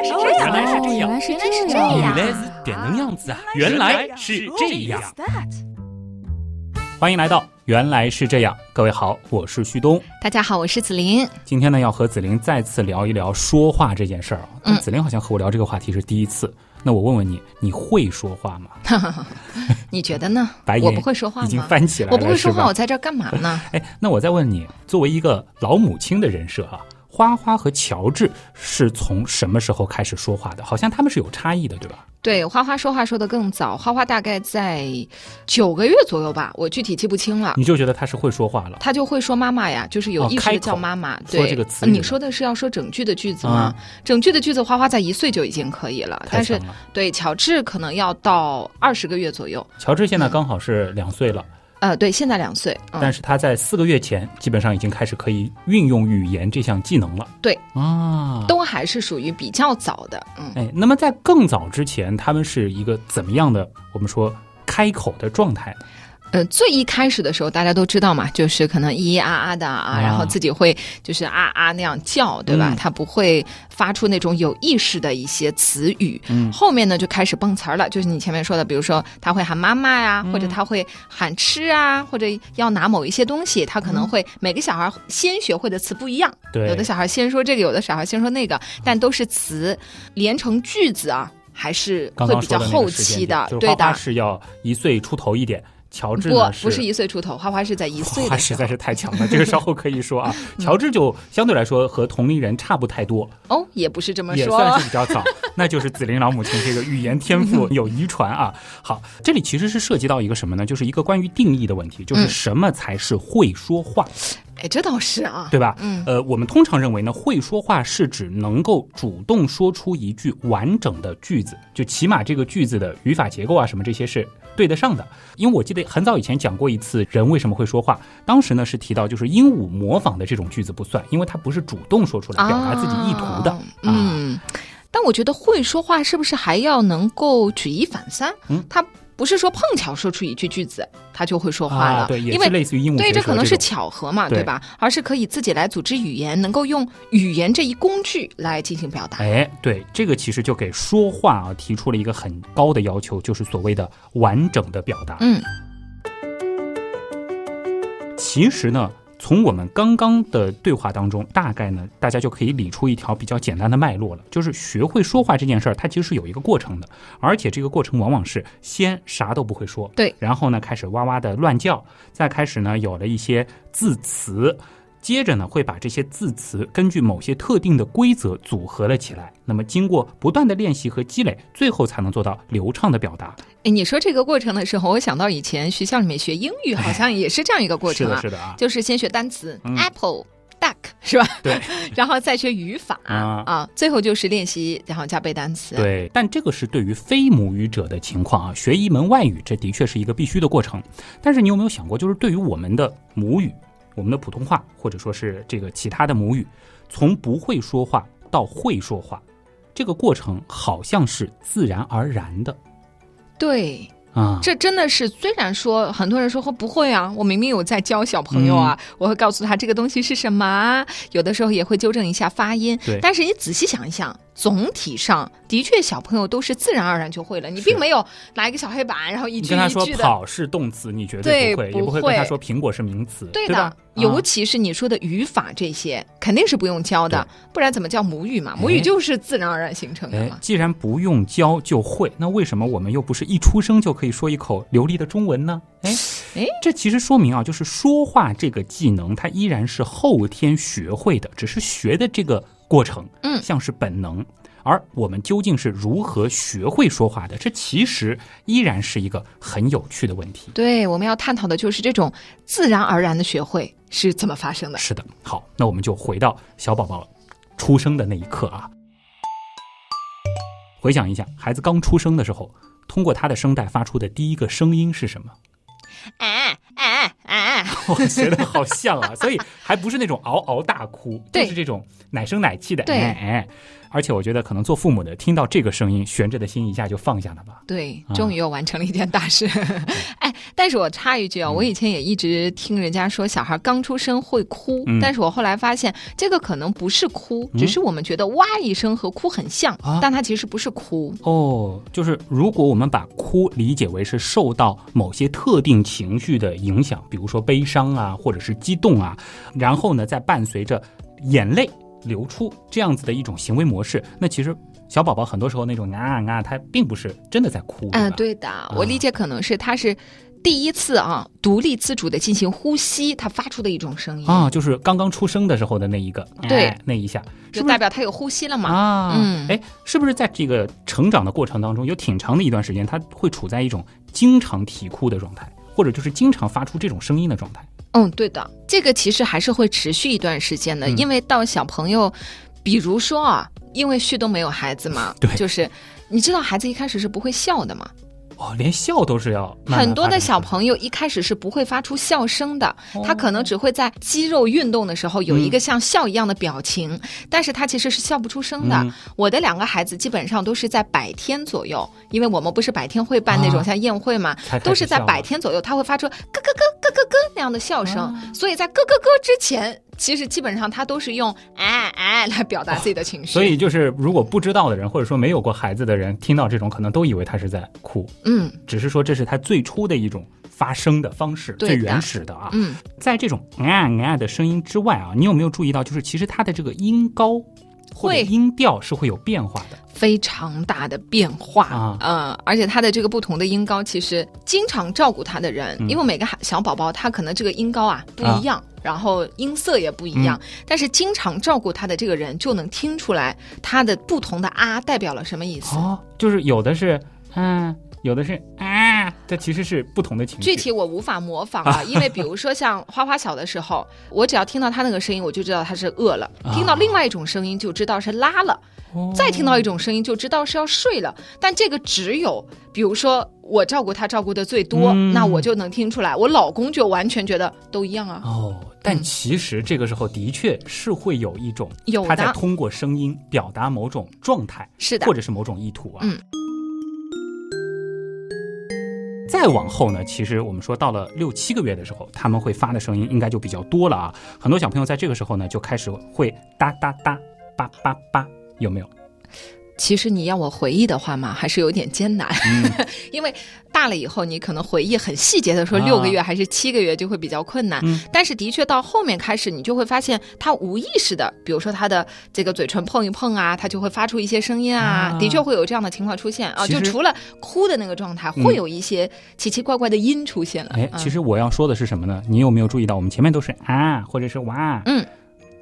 来是这样，原来是这样，原来是这这样。原来是点能样子啊！原来是这样。欢迎来到《原来是这样》，各位好，我是旭东。大家好，我是子琳。今天呢，要和子琳再次聊一聊说话这件事儿啊。嗯子琳好像和我聊这个话题是第一次。那我问问你，你会说话吗？你觉得呢 白？眼我不会说话已经？翻起来了，我不会说话，我在这儿干嘛呢？哎，那我再问你，作为一个老母亲的人设啊，花花和乔治是从什么时候开始说话的？好像他们是有差异的，对吧？对，花花说话说的更早，花花大概在九个月左右吧，我具体记不清了。你就觉得他是会说话了？他就会说妈妈呀，就是有意识叫妈妈。说对，这个词你说的是要说整句的句子吗？啊整句的句子，花花在一岁就已经可以了，太但是。对乔治可能要到二十个月左右。乔治现在刚好是两岁了，呃，对，现在两岁。嗯但是他在四个月前基本上已经开始可以运用语言这项技能了。对啊，都还是属于比较早的。嗯。哎，那么在更早之前，他们是一个怎么样的？我们说开口的状态？呃，最一开始的时候，大家都知道嘛，就是可能咿咿啊啊的啊，啊然后自己会就是啊啊那样叫，对吧？嗯他不会发出那种有意识的一些词语。嗯后面呢就开始蹦词儿了，就是你前面说的，比如说他会喊妈妈呀，嗯或者他会喊吃啊，或者要拿某一些东西，他可能会、每个小孩先学会的词不一样，对，有的小孩先说这个，有的小孩先说那个，但都是词连成句子啊，还是会比较后期的，对的。是要一岁出头一点，乔治不呢，不是一岁出头，花花是在一岁的时候花实在是太强了，这个稍后可以说啊。乔治就相对来说和同龄人差不太多，哦，也不是这么说，也算是比较早，那就是紫琳老母亲这个语言天赋有遗传啊。好，这里其实是涉及到一个什么呢？就是一个关于定义的问题，就是嗯什么才是会说话，哎，这倒是啊，对吧？嗯呃，我们通常认为呢，会说话是指能够主动说出一句完整的句子，就起码这个句子的语法结构啊什么这些是对得上的。因为我记得很早以前讲过一次人为什么会说话，当时呢是提到就是鹦鹉模仿的这种句子不算，因为它不是主动说出来表达自己意图的。啊嗯，但我觉得会说话是不是还要能够举一反三？嗯他不是说碰巧说出一句句子，他就会说话了，啊，对，因为是类似于鹦鹉对，这可能是巧合嘛，对对吧？而是可以自己来组织语言，能够用语言这一工具来进行表达。哎，对，这个其实就给说话啊提出了一个很高的要求，就是所谓的完整的表达。嗯，其实呢，从我们刚刚的对话当中，大概呢，大家就可以理出一条比较简单的脉络了，就是学会说话这件事儿，它其实是有一个过程的，而且这个过程往往是先啥都不会说，对，然后呢开始哇哇的乱叫，再开始呢有了一些字词。接着呢，会把这些字词根据某些特定的规则组合了起来。那么，经过不断的练习和积累，最后才能做到流畅的表达。哎，你说这个过程的时候，我想到以前学校里面学英语，好像也是这样一个过是的，程啊，是的啊，就是先学单词、嗯 apple。duck 是吧？对，然后再学语法啊最后就是练习，然后加背单词。，对，但这个是对于非母语者的情况啊，学一门外语，这的确是一个必须的过程。但是你有没有想过，就是对于我们的母语，我们的普通话，或者说是这个其他的母语，从不会说话到会说话，这个过程好像是自然而然的对，啊。这真的是，虽然说很多人说不会啊，我明明有在教小朋友啊，嗯我会告诉他这个东西是什么啊，有的时候也会纠正一下发音。但是你仔细想一想，总体上的确小朋友都是自然而然就会了，你并没有拿一个小黑板，然后一句你跟他说。跑是动词，你绝对不会，不也不会跟他说苹果是名词，对的，尤其是你说的语法这些，肯定是不用教的，不然怎么叫母语嘛？母语就是自然而然形成的既然不用教就会，那为什么我们又不是一出生就可以说一口流利的中文呢？哎哎，这其实说明啊，就是说话这个技能，它依然是后天学会的，只是学的这个过程，嗯像是本能。而我们究竟是如何学会说话的？这其实依然是一个很有趣的问题。对，我们要探讨的就是这种自然而然的学会是怎么发生的。是的，好，那我们就回到小宝宝出生的那一刻啊，回想一下，孩子刚出生的时候，通过他的声带发出的第一个声音是什么？哎哎哎！我觉得好像啊，所以还不是那种嗷嗷大哭，就是这种奶声奶气的对哎哎。而且我觉得，可能做父母的听到这个声音，悬着的心一下就放下了吧。对，啊终于又完成了一件大事。哎，但是我插一句啊，嗯。我以前也一直听人家说小孩刚出生会哭，嗯。但是我后来发现这个可能不是哭，嗯。只是我们觉得哇一声和哭很像，啊。但它其实不是哭。哦，就是如果我们把哭理解为是受到某些特定情绪的影响，比如说悲伤啊，或者是激动啊，然后呢，再伴随着眼泪流出这样子的一种行为模式，那其实小宝宝很多时候那种啊啊，他并不是真的在哭，嗯，吧？对的，我理解可能是他是第一次啊独立自主的进行呼吸，他发出的一种声音，啊，就是刚刚出生的时候的那一个，对。哎那一下，是就代表他有呼吸了嘛。啊，嗯。哎，是不是在这个成长的过程当中，有挺长的一段时间，他会处在一种经常啼哭的状态，或者就是经常发出这种声音的状态？嗯，对的，这个其实还是会持续一段时间的，嗯。因为到小朋友，比如说啊，因为旭东没有孩子嘛，对。就是你知道孩子一开始是不会笑的嘛，哦，连笑都是要慢慢很多的小朋友一开始是不会发出笑声的，哦他可能只会在肌肉运动的时候有一嗯个像笑一样的表情，但是他其实是笑不出声的。嗯我的两个孩子基本上都是在百天左右，因为我们不是百天会办那种啊像宴会嘛，都是在百天左右，他会发出咯咯咯咯咯咯那样的笑声，啊所以在咯咯咯之前，其实基本上他都是用哎哎来表达自己的情绪。所以就是，如果不知道的人，或者说没有过孩子的人，听到这种，可能都以为他是在哭，嗯只是说这是他最初的一种发声的方式，最原始的啊。嗯，在这种啊啊的声音之外啊，你有没有注意到，就是其实它的这个音高或者会音调是会有变化的。非常大的变化啊。呃，而且他的这个不同的音高，其实经常照顾他的人，嗯。因为每个孩小宝宝他可能这个音高啊不一样，然后音色也不一样，嗯。但是经常照顾他的这个人就能听出来他的不同的啊代表了什么意思。哦，就是有的是嗯、有的是啊，这其实是不同的情绪。具体我无法模仿啊，因为比如说像花花小的时候，我只要听到他那个声音，我就知道他是饿了；啊听到另外一种声音，就知道是拉了；哦再听到一种声音，就知道是要睡了。但这个只有，比如说我照顾他照顾的最多，嗯那我就能听出来。我老公就完全觉得都一样啊。哦，但嗯其实这个时候的确是会有一种他在通过声音表达某种状态，是的或，者是某种意图啊。嗯。再往后呢，其实我们说到了六七个月的时候，他们会发的声音应该就比较多了啊。很多小朋友在这个时候呢，就开始会哒哒哒、叭叭叭，有没有？其实你要我回忆的话嘛，还是有点艰难，嗯 因为大了以后，你可能回忆很细节的说啊六个月还是七个月就会比较困难。嗯但是的确到后面开始，你就会发现他无意识的，比如说他的这个嘴唇碰一碰啊，他就会发出一些声音啊，啊的确会有这样的情况出现啊。就除了哭的那个状态，嗯会有一些奇奇怪怪的音出现了。哎，嗯其实我要说的是什么呢？你有没有注意到，我们前面都是啊，或者是哇，嗯，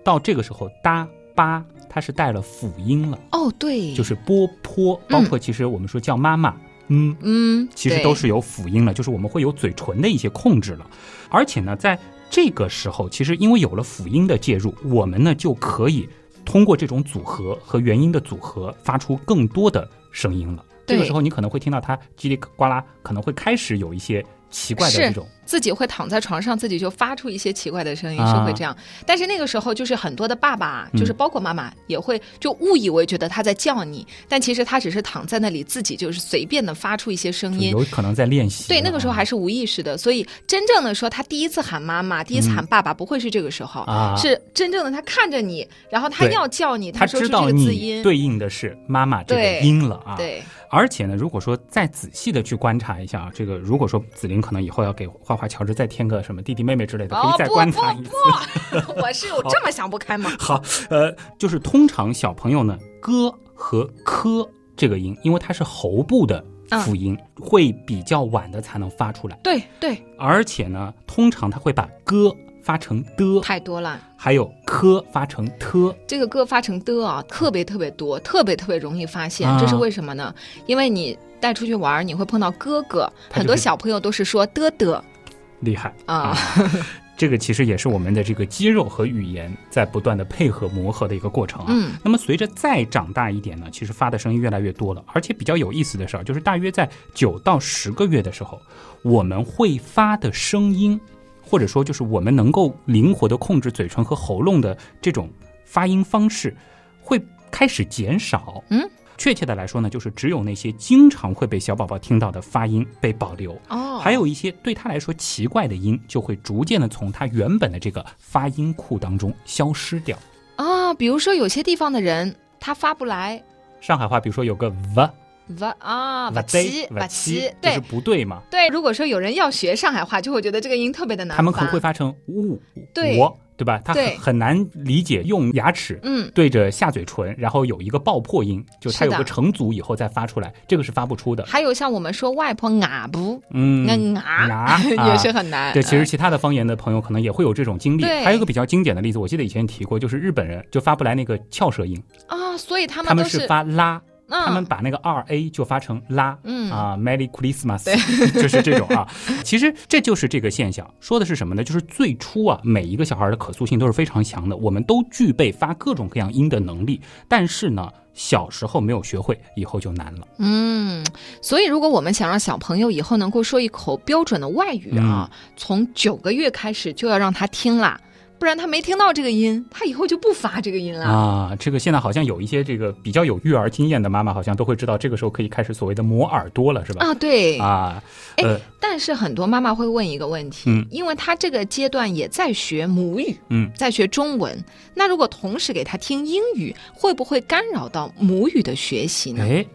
到这个时候哒吧，它是带了辅音了，哦，对，就是波坡，包括其实我们说叫妈妈，嗯，嗯，嗯其实都是有辅音了，就是我们会有嘴唇的一些控制了。而且呢，在这个时候，其实因为有了辅音的介入，我们呢就可以通过这种组合和元音的组合，发出更多的声音了。这个时候，你可能会听到它叽里呱啦，可能会开始有一些奇怪的这种自己会躺在床上，自己就发出一些奇怪的声音，啊是会这样。但是那个时候，就是很多的爸爸，嗯就是包括妈妈，也会就误以为觉得他在叫你，但其实他只是躺在那里，自己就是随便的发出一些声音。有可能在练习。对，那个时候还是是无意识的，所以真正的说，他第一次喊妈妈，第一次喊爸爸，不会是这个时候，是真正的他看着你，然后他要叫你，他说出这知道你个字音，对应的是妈妈这个音了啊。对而且呢，如果说再仔细的去观察一下啊，这个如果说子琳可能以后要给花花乔治再添个什么弟弟妹妹之类的，可以再观察一次。不，我是有这么想不开吗？好，呃，就是通常小朋友呢，咯和科这个音，因为它是喉部的辅音，会比较晚的才能发出来，对对，而且呢，通常他会把咯发成的，太多了。还有科发成特。这个歌发成的啊，特别特别多，特别特别容易发现。啊这是为什么呢？因为你带出去玩儿，你会碰到哥哥，就是很多小朋友都是说的的厉害啊。这个其实也是我们的这个肌肉和语言在不断的配合磨合的一个过程啊。嗯那么随着再长大一点呢，其实发的声音越来越多了，而且比较有意思的事儿就是，大约在九到十个月的时候，我们会发的声音，或者说就是我们能够灵活的控制嘴唇和喉咙的这种发音方式，会开始减少。嗯。确切的来说呢，就是只有那些经常会被小宝宝听到的发音被保留，哦，还有一些对他来说奇怪的音，就会逐渐的从他原本的这个发音库当中消失掉。啊，比如说有些地方的人他发不来上海话，比如说有个 v 哇啊 v 瓦奇奇，，对就是不对嘛。对。如果说有人要学上海话，就会觉得这个音特别的难他们可能会发发成呜对我，对吧？他很很难理解用牙齿嗯，对着下嘴唇，然后有一个爆破音，就它有个成组以后再发出来，这个是发不出的。还有像我们说外婆啊不，嗯，那啊牙 也是很难。对，其实嗯其他的方言的朋友可能也会有这种经历。还有一个比较经典的例子，我记得以前提过，就是日本人就发不来那个翘舌音，啊，所以他们他们是发拉，嗯他们把那个二 a 就发成拉。嗯啊，Merry Christmas，就是这种啊。其实这就是这个现象，说的是什么呢？就是最初啊，每一个小孩的可塑性都是非常强的，我们都具备发各种各样音的能力，但是呢，小时候没有学会，以后就难了。嗯，所以如果我们想让小朋友以后能够说一口标准的外语啊，从九个月开始就要让他听啦，不然他没听到这个音，他以后就不发这个音了。啊，这个现在好像有一些这个比较有育儿经验的妈妈，好像都会知道，这个时候可以开始所谓的磨耳朵了，是吧？啊，对，啊，哎呃，但是很多妈妈会问一个问题，嗯因为她这个阶段也在学母语，嗯，在学中文，那如果同时给她听英语，会不会干扰到母语的学习呢？哎，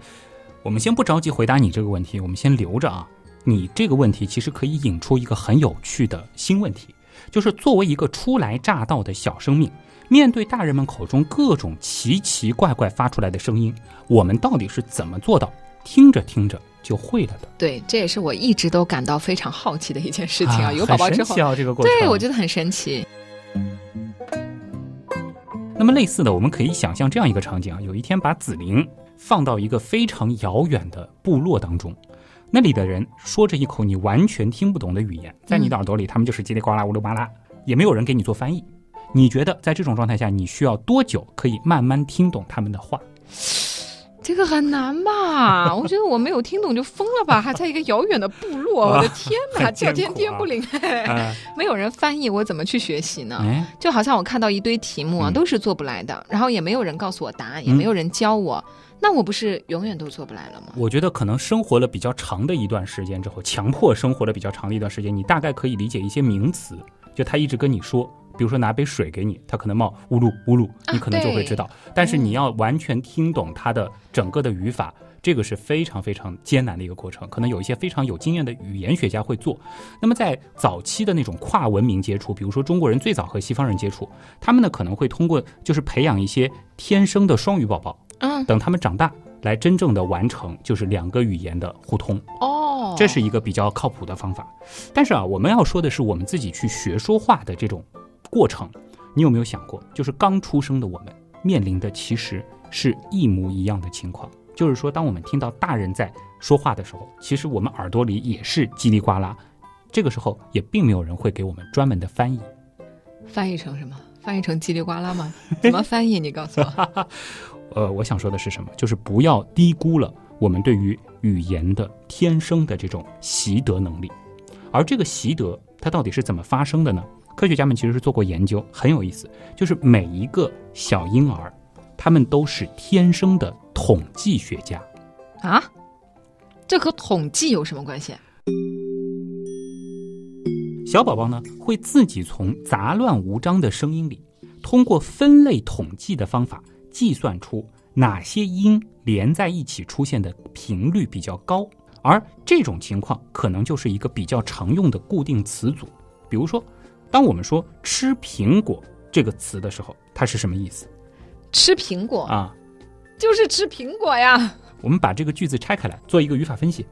我们先不着急回答你这个问题，我们先留着啊。你这个问题其实可以引出一个很有趣的新问题，就是作为一个初来乍到的小生命，面对大人们口中各种奇奇怪怪发出来的声音，我们到底是怎么做到听着听着就会了的？对，这也是我一直都感到非常好奇的一件事情啊。有宝宝之后很神奇，啊，这个过程。对我觉得很神奇。那么类似的，我们可以想象这样一个场景啊：有一天把紫菱放到一个非常遥远的部落当中，那里的人说着一口你完全听不懂的语言，在你的耳朵里，他们就是叽里呱啦、乌噜巴拉，也没有人给你做翻译。你觉得在这种状态下，你需要多久可以慢慢听懂他们的话？这个很难吧？我觉得我没有听懂就疯了吧？还在一个遥远的部落，我的天哪，叫天天不灵，呃，没有人翻译，我怎么去学习呢？哎，就好像我看到一堆题目啊，嗯都是做不来的，然后也没有人告诉我答案，也没有人教我，那我不是永远都做不来了吗？我觉得可能生活了比较长的一段时间之后，强迫生活了比较长的一段时间，你大概可以理解一些名词，就他一直跟你说，比如说拿杯水给你，他可能冒呜噜呜噜，你可能就会知道。但是你要完全听懂它的整个的语法，这个是非常非常艰难的一个过程。可能有一些非常有经验的语言学家会做。那么在早期的那种跨文明接触，比如说中国人最早和西方人接触，他们呢可能会通过就是培养一些天生的双语宝宝，嗯，等他们长大。来真正的完成就是两个语言的互通，哦，这是一个比较靠谱的方法。但是啊，我们要说的是我们自己去学说话的这种过程，你有没有想过，就是刚出生的我们面临的其实是一模一样的情况，就是说，当我们听到大人在说话的时候，其实我们耳朵里也是叽里呱啦，这个时候也并没有人会给我们专门的翻译。翻译成什么？翻译成叽里呱啦吗？怎么翻译？你告诉我。呃，我想说的是什么？就是不要低估了我们对于语言的天生的这种习得能力。而这个习得，它到底是怎么发生的呢？科学家们其实是做过研究，很有意思。就是每一个小婴儿，他们都是天生的统计学家。啊，这和统计有什么关系？小宝宝呢，会自己从杂乱无章的声音里，通过分类统计的方法，计算出哪些音连在一起出现的频率比较高。而这种情况可能就是一个比较常用的固定词组。比如说，当我们说“吃苹果”这个词的时候，它是什么意思吃苹果啊？就是吃苹果呀。我们把这个句子拆开来，做一个语法分析。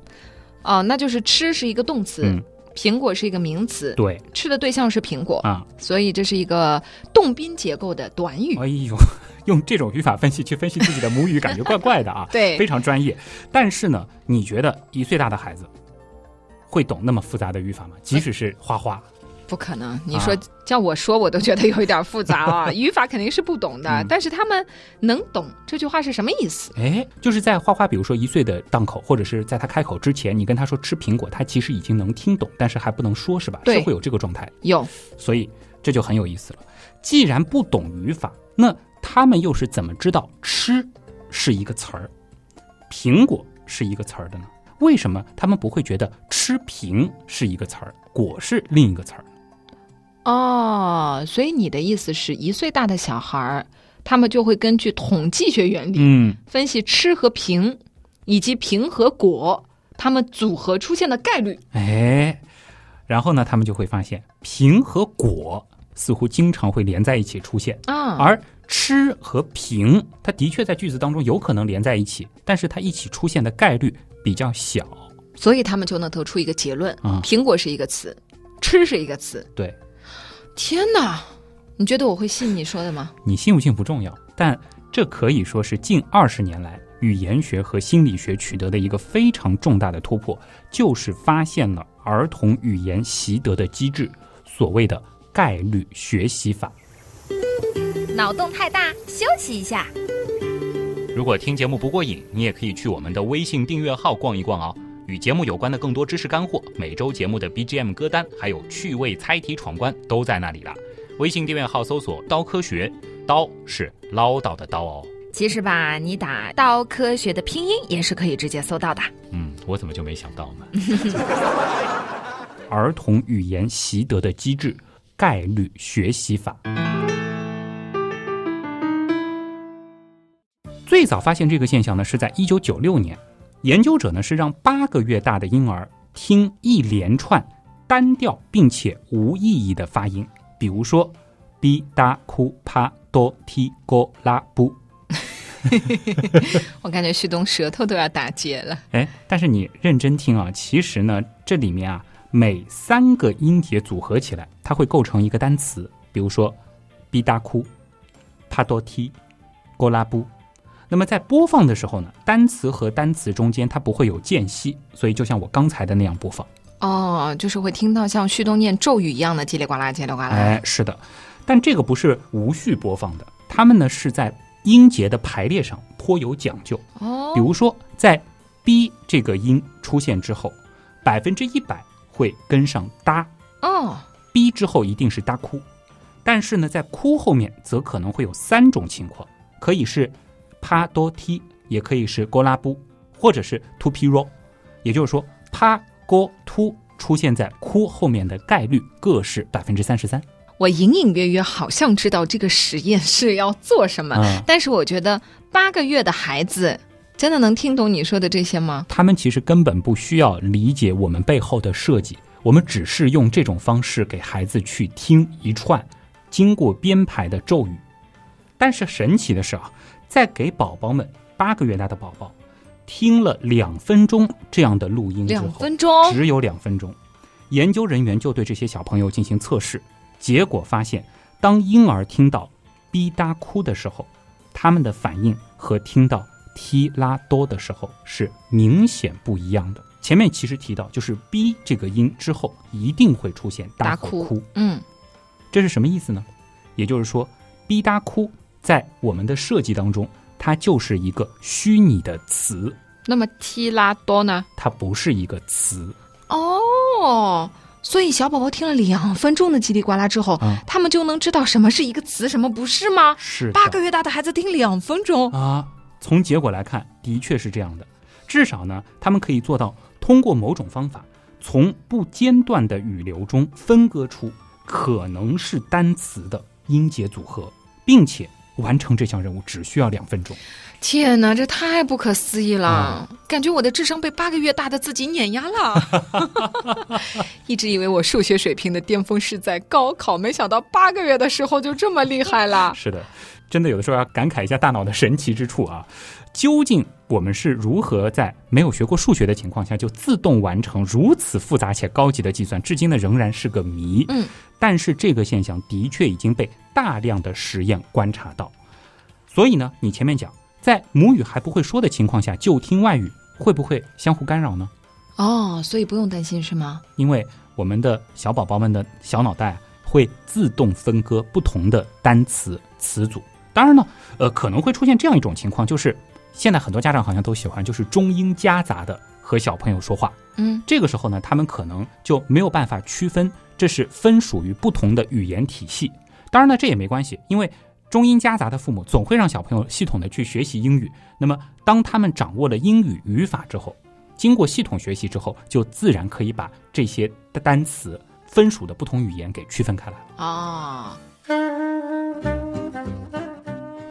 哦，那就是吃是一个动词，嗯，苹果是一个名词，对吃的对象是苹果，啊，所以这是一个动宾结构的短语。哎呦，用这种语法分析去分析自己的母语，感觉怪怪的啊。对非常专业。但是呢，你觉得一岁大的孩子会懂那么复杂的语法吗？即使是花花，不可能，你啊说、叫我说，我都觉得有一点复杂啊。语法肯定是不懂的，嗯但是他们能懂这句话是什么意思。哎，就是在花花，比如说一岁的档口，或者是在他开口之前，你跟他说吃苹果，他其实已经能听懂，但是还不能说，是吧？对是会有这个状态，有所以这就很有意思了。既然不懂语法，那他们又是怎么知道吃是一个词儿？苹果是一个词儿的呢？为什么他们不会觉得吃苹是一个词儿，果是另一个词儿？哦，所以你的意思是一岁大的小孩儿，他们就会根据统计学原理，嗯，分析吃和苹，以及苹和果，他们组合出现的概率。哎，然后呢，他们就会发现苹和果似乎经常会连在一起出现，啊，而吃和平，它的确在句子当中有可能连在一起，但是它一起出现的概率比较小。所以他们就能得出一个结论：啊苹果是一个词，吃是一个词。对天哪，你觉得我会信你说的吗？你信不信不重要，但这可以说是近二十年来语言学和心理学取得的一个非常重大的突破，就是发现了儿童语言习得的机制，所谓的概率学习法。脑洞太大，休息一下。如果听节目不过瘾，你也可以去我们的微信订阅号逛一逛哦。与节目有关的更多知识干货，每周节目的 BGM 歌单，还有趣味猜题闯关都在那里了。微信订阅号搜索“刀科学”，刀是唠叨的刀哦。其实吧，你打“刀科学”的拼音也是可以直接搜到的。嗯，我怎么就没想到呢？儿童语言习得的机制——概率学习法。最早发现这个现象呢，是在一九九六年。研究者呢是让八个月大的婴儿听一连串单调并且无意义的发音，比如说“哔哒哭啪哆提咕拉布 我感觉旭东舌头都要打结了。”。哎，但是你认真听啊，其实呢，这里面啊，每三个音节组合起来，它会构成一个单词，比如说“哔哒哭”、“帕多提”、“郭拉布”。那么在播放的时候呢，单词和单词中间它不会有间隙，所以就像我刚才的那样播放。哦，就是会听到像旭东念咒语一样的叽里呱啦、叽里呱啦。哎，是的，但这个不是无序播放的，他们呢是在音节的排列上颇有讲究。哦比，如说，在 “b” 这个音出现之后，百分之一百会跟上“哒哦，”，“b” 之后一定是“哒哭”，但是呢，在“哭”后面则可能会有三种情况，可以是帕多踢，也可以是勾拉布，或者是突皮罗，也就是说，帕勾突出现在哭后面的概率各是百分之三十三。我隐隐约约好像知道这个实验是要做什么，嗯，但是我觉得八个月的孩子真的能听懂你说的这些吗？他们其实根本不需要理解我们背后的设计，我们只是用这种方式给孩子去听一串经过编排的咒语。但是神奇的是啊，在给宝宝们八个月大的宝宝听了两分钟这样的录音之后，两分钟，只有两分钟，研究人员就对这些小朋友进行测试，结果发现，当婴儿听到“哔哒哭”的时候，他们的反应和听到“踢拉多”的时候是明显不一样的。前面其实提到，就是 “b” 这个音之后一定会出现“哒”大哭哭，嗯，这是什么意思呢？也就是说，“，b 哒哭”在我们的设计当中，它就是一个虚拟的词，那么提拉多呢？它不是一个词。哦，所以小宝宝听了两分钟的叽里呱啦之后，嗯他们就能知道什么是一个词，什么不是吗？是八个月大的孩子听两分钟，啊，从结果来看，的确是这样的。至少呢，他们可以做到通过某种方法，从不间断的语流中分割出可能是单词的音节组合，并且完成这项任务只需要两分钟。天哪，这太不可思议了！啊感觉我的智商被八个月大的自己碾压了。一直以为我数学水平的巅峰是在高考，没想到八个月的时候就这么厉害了。是的，真的有的时候要感慨一下大脑的神奇之处啊！究竟我们是如何在没有学过数学的情况下就自动完成如此复杂且高级的计算，至今呢仍然是个谜。嗯，但是这个现象的确已经被大量的实验观察到。所以呢，你前面讲，在母语还不会说的情况下就听外语，会不会相互干扰呢？哦，所以不用担心是吗？因为我们的小宝宝们的小脑袋会自动分割不同的单词词组。当然呢，呃，可能会出现这样一种情况，就是现在很多家长好像都喜欢就是中英夹杂的和小朋友说话。嗯，这个时候呢，他们可能就没有办法区分这是分属于不同的语言体系。当然呢，这也没关系，因为中英夹杂的父母总会让小朋友系统的去学习英语。那么，当他们掌握了英语语法之后，经过系统学习之后，就自然可以把这些单词分属的不同语言给区分开来。哦，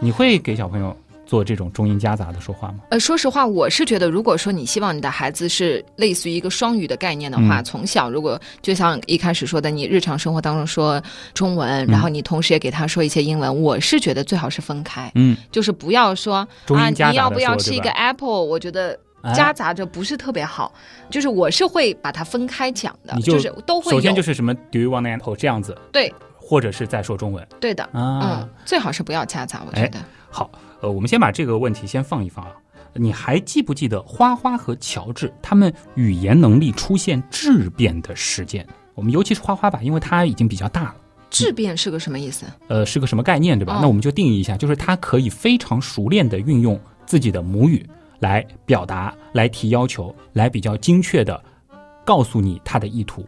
你会给小朋友做这种中英夹杂的说话吗？呃，说实话，我是觉得，如果说你希望你的孩子是类似于一个双语的概念的话，嗯从小如果就像一开始说的，你日常生活当中说中文，嗯然后你同时也给他说一些英文，我是觉得最好是分开，嗯，就是不要说啊，你要不要吃一个 apple？我觉得。哎夹杂着不是特别好，就是我是会把它分开讲的，你就是都会。首先就是什么 “Do you want an apple” 这样子，对或者是在说中文对的，啊。嗯，最好是不要夹杂，我觉哎得。好，呃，我们先把这个问题先放一放啊。你还记不记得花花和乔治他们语言能力出现质变的时间？我们尤其是花花吧，因为他已经比较大了，质变是个什么意思？呃，是个什么概念，对吧？哦那我们就定义一下，就是他可以非常熟练的运用自己的母语来表达、来提要求、来比较精确的告诉你他的意图。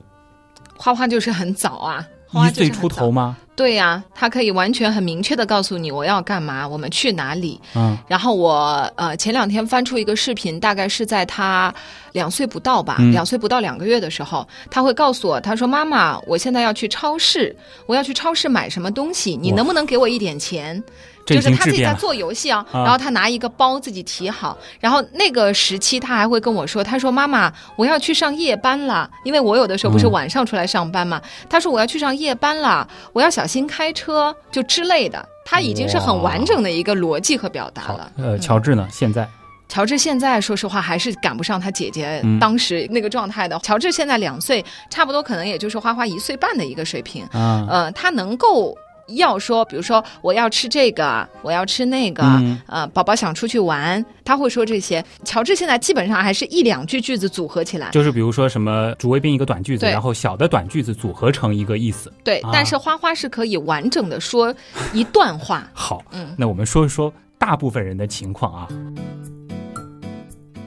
花花就是很早啊，一岁出头吗？对呀、他可以完全很明确的告诉你我要干嘛，我们去哪里。嗯，然后我呃前两天翻出一个视频，大概是在他两岁不到吧，嗯两岁不到两个月的时候，他会告诉我，他说：“妈妈，我现在要去超市，我要去超市买什么东西，你能不能给我一点钱？”就是他自己在。做游戏啊，啊然后他拿一个包自己提好，然后那个时期他还会跟我说，他说妈妈，我要去上夜班了，因为我有的时候不是嗯晚上出来上班嘛，他说我要去上夜班了，我要小心开车，就之类的，他已经是很完整的一个逻辑和表达了，。呃，乔治呢？现在乔治现在说实话还是赶不上他姐姐嗯当时那个状态的。乔治现在两岁，差不多可能也就是花花一岁半的一个水平。啊，呃，他能够要说，比如说我要吃这个，我要吃那个，嗯呃，宝宝想出去玩，他会说这些。乔治现在基本上还是一两句句子组合起来，就是比如说什么主谓宾一个短句子，然后小的短句子组合成一个意思。对。啊但是花花是可以完整的说一段话，好，嗯那我们说一说大部分人的情况啊。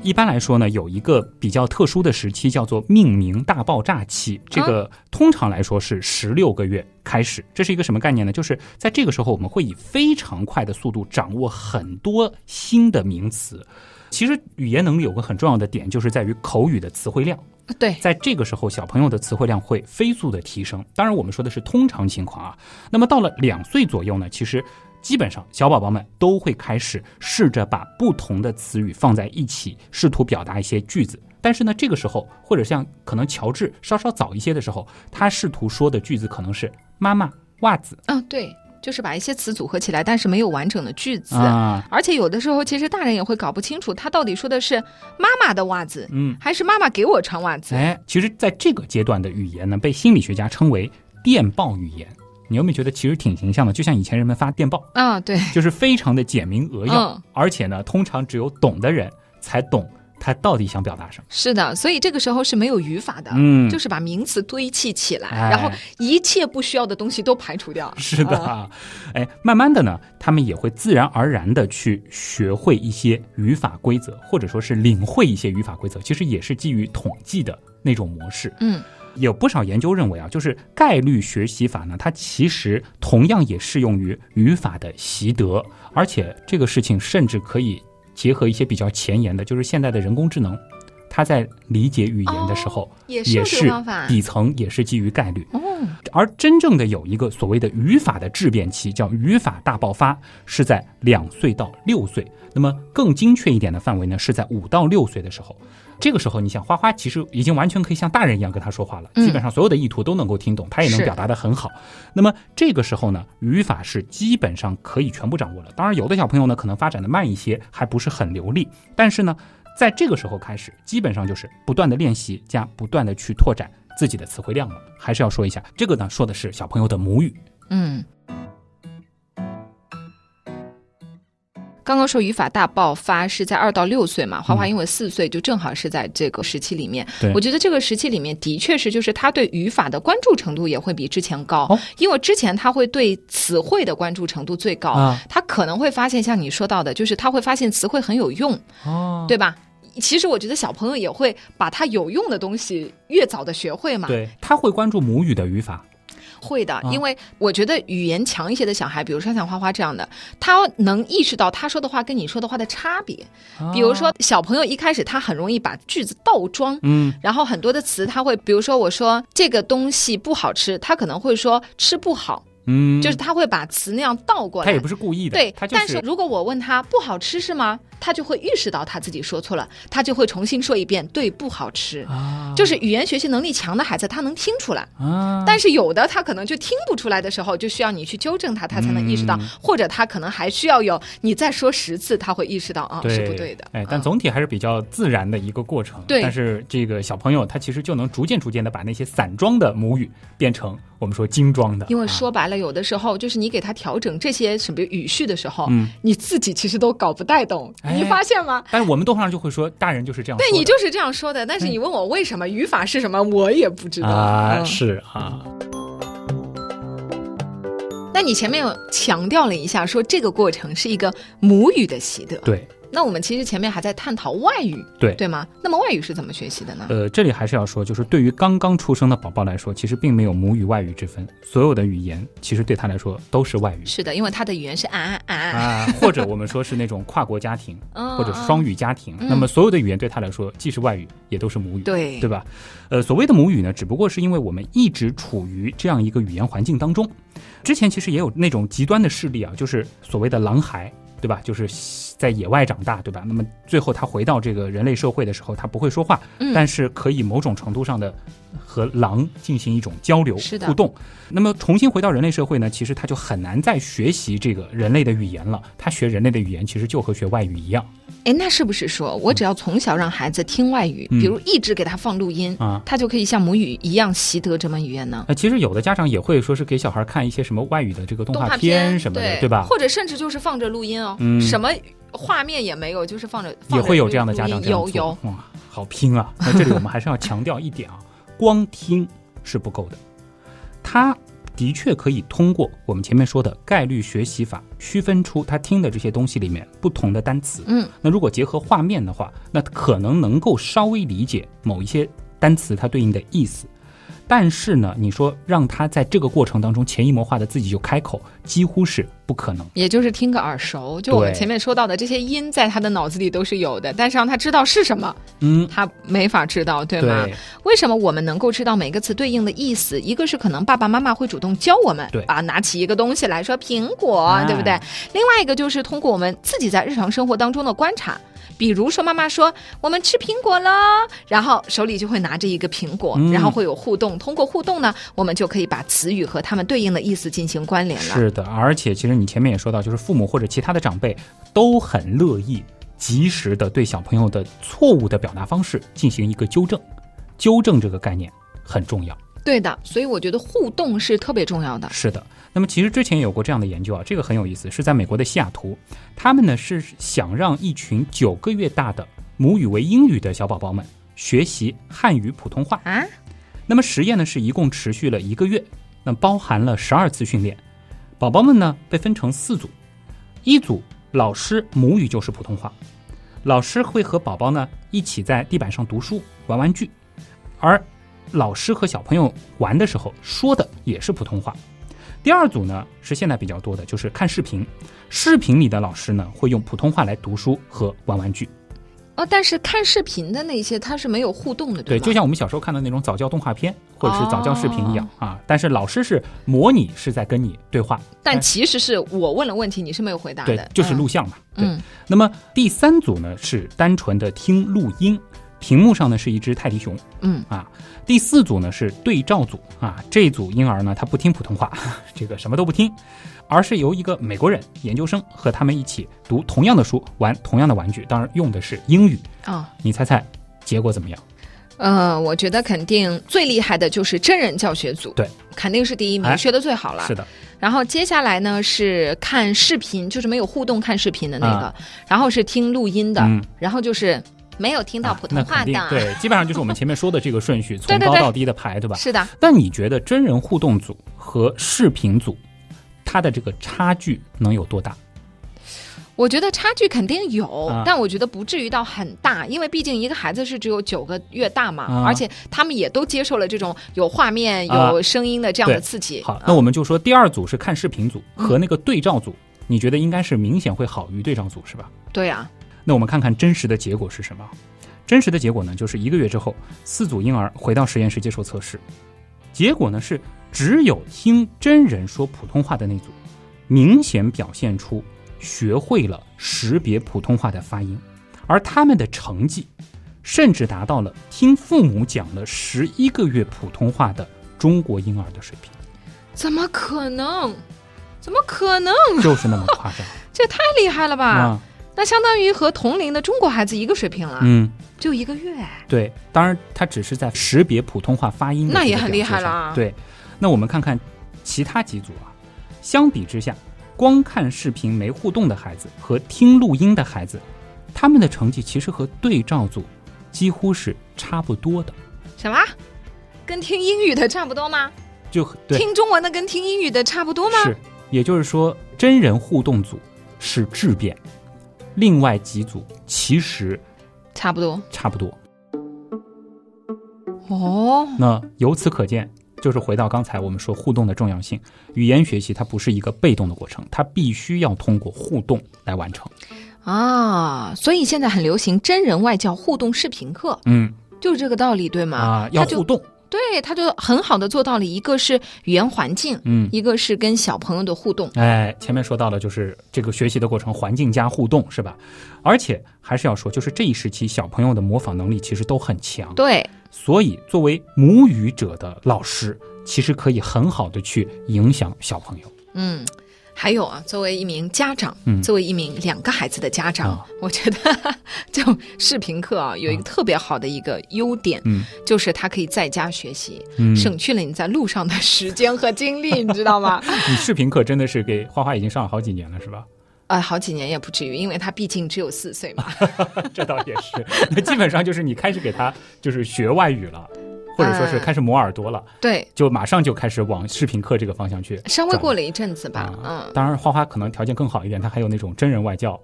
一般来说呢，有一个比较特殊的时期，叫做命名大爆炸期。这个通常来说是十六个月开始。这是一个什么概念呢？就是在这个时候，我们会以非常快的速度掌握很多新的名词。其实语言能力有个很重要的点，就是在于口语的词汇量。对，在这个时候，小朋友的词汇量会飞速的提升。当然，我们说的是通常情况啊。那么到了两岁左右呢，其实基本上小宝宝们都会开始试着把不同的词语放在一起，试图表达一些句子。但是呢，这个时候或者像可能乔治稍稍早一些的时候，他试图说的句子可能是妈妈袜子嗯，对，就是把一些词组合起来，但是没有完整的句子。啊，而且有的时候，其实大人也会搞不清楚，他到底说的是妈妈的袜子，嗯，还是妈妈给我穿袜子。哎，其实在这个阶段的语言呢，被心理学家称为电报语言。你有没有觉得其实挺形象的？就像以前人们发电报，啊，对，就是非常的简明扼要，嗯而且呢，通常只有懂的人才懂他到底想表达什么。是的，所以这个时候是没有语法的，嗯就是把名词堆砌起来，哎然后一切不需要的东西都排除掉。是的哎，慢慢的呢，他们也会自然而然的去学会一些语法规则，或者说是领会一些语法规则，其实也是基于统计的那种模式。嗯，有不少研究认为啊，就是概率学习法呢，它其实同样也适用于语法的习得，而且这个事情甚至可以结合一些比较前沿的，就是现在的人工智能，它在理解语言的时候，也是。底层也是基于概率。哦，而真正的有一个所谓的语法的质变期，叫语法大爆发，是在两岁到六岁。那么更精确一点的范围呢，是在五到六岁的时候。这个时候，你想花花其实已经完全可以像大人一样跟他说话了，嗯基本上所有的意图都能够听懂，他也能表达得很好。那么这个时候呢，语法是基本上可以全部掌握了。当然，有的小朋友呢可能发展的慢一些，还不是很流利，但是呢，在这个时候开始，基本上就是不断的练习加不断的去拓展自己的词汇量了。还是要说一下，这个呢说的是小朋友的母语。嗯。刚刚说语法大爆发是在二到六岁嘛，花花因为四岁就正好是在这个时期里面。对我觉得这个时期里面的确是，就是他对语法的关注程度也会比之前高，哦因为之前他会对词汇的关注程度最高，啊他可能会发现像你说到的，就是他会发现词汇很有用，哦对吧？其实我觉得小朋友也会把他有用的东西越早的学会嘛。对，他会关注母语的语法。会的，啊因为我觉得语言强一些的小孩，比如说像花花这样的，他能意识到他说的话跟你说的话的差别。比如说，小朋友一开始他很容易把句子倒装。嗯，然后很多的词他会，比如说我说这个东西不好吃，他可能会说吃不好，嗯，就是他会把词那样倒过来。他也不是故意的，对，他就但是如果我问他不好吃是吗？他就会意识到他自己说错了，他就会重新说一遍，对，不好吃。啊，就是语言学习能力强的孩子，他能听出来，啊，但是有的他可能就听不出来的时候，就需要你去纠正他，他才能意识到，嗯。或者他可能还需要有你再说十次，他会意识到啊对是不对的。哎，但嗯总体还是比较自然的一个过程。对。但是这个小朋友他其实就能逐渐逐渐的把那些散装的母语变成我们说精装的，因为啊说白了，有的时候就是你给他调整这些什么语序的时候，嗯。你自己其实都搞不太懂，哎你发现吗？但是我们动画上就会说，大人就是这样说。对你就是这样说的，但是你问我为什么，语法是什么，我也不知道。啊，嗯是啊，那你前面有强调了一下，说这个过程是一个母语的习得。对。那我们其实前面还在探讨外语，对对吗？那么外语是怎么学习的呢？呃，这里还是要说，就是对于刚刚出生的宝宝来说，其实并没有母语外语之分，所有的语言其实对他来说都是外语是的，因为他的语言是啊啊啊或者我们说是那种跨国家庭，嗯或者双语家庭，嗯那么所有的语言对他来说既是外语，也都是母语。对对吧？呃，所谓的母语呢，只不过是因为我们一直处于这样一个语言环境当中。之前其实也有那种极端的事例啊，就是所谓的狼孩，对吧？就是在野外长大，对吧？那么最后他回到这个人类社会的时候，他不会说话，嗯但是可以某种程度上的和狼进行一种交流互动。那么重新回到人类社会呢，其实他就很难再学习这个人类的语言了。他学人类的语言，其实就和学外语一样哎，那是不是说我只要从小让孩子听外语，嗯比如一直给他放录音，啊。他就可以像母语一样习得这门语言呢？呃，其实有的家长也会说是给小孩看一些什么外语的这个动动画片什么的，对对吧？或者甚至就是放着录音哦，嗯什么画面也没有，就是放着放着也会有这样的家长有有，哇，好拼啊！那这里我们还是要强调一点啊，光听是不够的，他的确可以通过我们前面说的概率学习法，区分出他听的这些东西里面不同的单词。嗯，那如果结合画面的话，那可能能够稍微理解某一些单词它对应的意思。但是呢，你说让他在这个过程当中潜移默化的自己就开口，几乎是不可能。也就是听个耳熟。就我们前面说到的这些音，在他的脑子里都是有的，但是让他知道是什么，嗯，他没法知道，对吗？对，为什么我们能够知道每个词对应的意思？一个是可能爸爸妈妈会主动教我们，对啊，拿起一个东西来说苹果，哎对不对？另外一个就是通过我们自己在日常生活当中的观察。比如说，妈妈说我们吃苹果了，然后手里就会拿着一个苹果，嗯然后会有互动。通过互动呢，我们就可以把词语和它们对应的意思进行关联了。是的，而且其实你前面也说到，就是父母或者其他的长辈都很乐意及时的对小朋友的错误的表达方式进行一个纠正，纠正这个概念很重要。对的，所以我觉得互动是特别重要的。是的，那么其实之前有过这样的研究啊，这个很有意思，是在美国的西雅图，他们呢是想让一群九个月大的母语为英语的小宝宝们学习汉语普通话。啊，那么实验呢是一共持续了一个月，那包含了十二次训练。宝宝们呢被分成四组，一组老师母语就是普通话，老师会和宝宝呢一起在地板上读书、玩玩具，而老师和小朋友玩的时候说的也是普通话。第二组呢是现在比较多的，就是看视频，视频里的老师呢会用普通话来读书和玩玩具。哦，但是看视频的那些它是没有互动的，对，吧？就像我们小时候看的那种早教动画片或者是早教视频一样、啊。但是老师是模拟是在跟你对话，但其实是我问了问题，你是没有回答的，，对就是录像嘛。对。嗯，那么第三组呢是单纯的听录音，屏幕上呢是一只泰迪熊嗯啊。第四组呢是对照组啊，这组婴儿呢他不听普通话，这个什么都不听，而是由一个美国人研究生和他们一起读同样的书，玩同样的玩具，当然用的是英语。啊。你猜猜结果怎么样？呃，我觉得肯定最厉害的就是真人教学组，对，肯定是第一名，哎学的最好了。是的，然后接下来呢是看视频，就是没有互动看视频的那个，啊然后是听录音的，嗯然后就是没有听到普通话的。对，基本上就是我们前面说的这个顺序，从高到低的排，对吧？是的，但你觉得真人互动组和视频组，它的这个差距能有多大？我觉得差距肯定有，啊但我觉得不至于到很大，因为毕竟一个孩子是只有九个月大嘛，啊而且他们也都接受了这种有画面、啊有声音的这样的刺激。好啊，那我们就说第二组是看视频组和那个对照组，你觉得应该是明显会好于对照组是吧？对啊，那我们看看真实的结果是什么？真实的结果呢，就是一个月之后，四组婴儿回到实验室接受测试，结果呢是只有听真人说普通话的那组，明显表现出学会了识别普通话的发音，而他们的成绩甚至达到了听父母讲了十一个月普通话的中国婴儿的水平，怎么可能？怎么可能？就是那么夸张 这也太厉害了吧！啊！那相当于和同龄的中国孩子一个水平了，嗯，就一个月。对，当然他只是在识别普通话发音那也很厉害了啊对，那我们看看其他几组啊，相比之下，光看视频没互动的孩子和听录音的孩子，他们的成绩其实和对照组几乎是差不多的。什么？跟听英语的差不多吗？就对，听中文的跟听英语的差不多吗？是，也就是说，真人互动组是质变，另外几组其实差不多。差不多。哦，那由此可见，就是回到刚才我们说互动的重要性。语言学习它不是一个被动的过程，它必须要通过互动来完成。啊，所以现在很流行真人外教互动视频课，嗯就是这个道理，对吗？啊，要互动。对，他就很好的做到了，一个是语言环境，嗯，一个是跟小朋友的互动。哎，前面说到了，就是这个学习的过程，环境加互动，是吧？而且还是要说，就是这一时期小朋友的模仿能力其实都很强，对，所以作为母语者的老师，其实可以很好的去影响小朋友。嗯。还有啊，作为一名家长，嗯作为一名两个孩子的家长，啊我觉得这种视频课啊，有一个特别好的一个优点，嗯就是他可以在家学习，嗯，省去了你在路上的时间和精力，你知道吗？你视频课真的是给花花已经上了好几年了，是吧？呃，好几年也不至于，因为他毕竟只有四岁嘛。这倒也是，那基本上就是你开始给他就是学外语了，或者说是开始磨耳朵了，对，就马上就开始往视频课这个方向去稍微过了一阵子吧，啊嗯，当然，花花可能条件更好一点，他还有那种真人外教。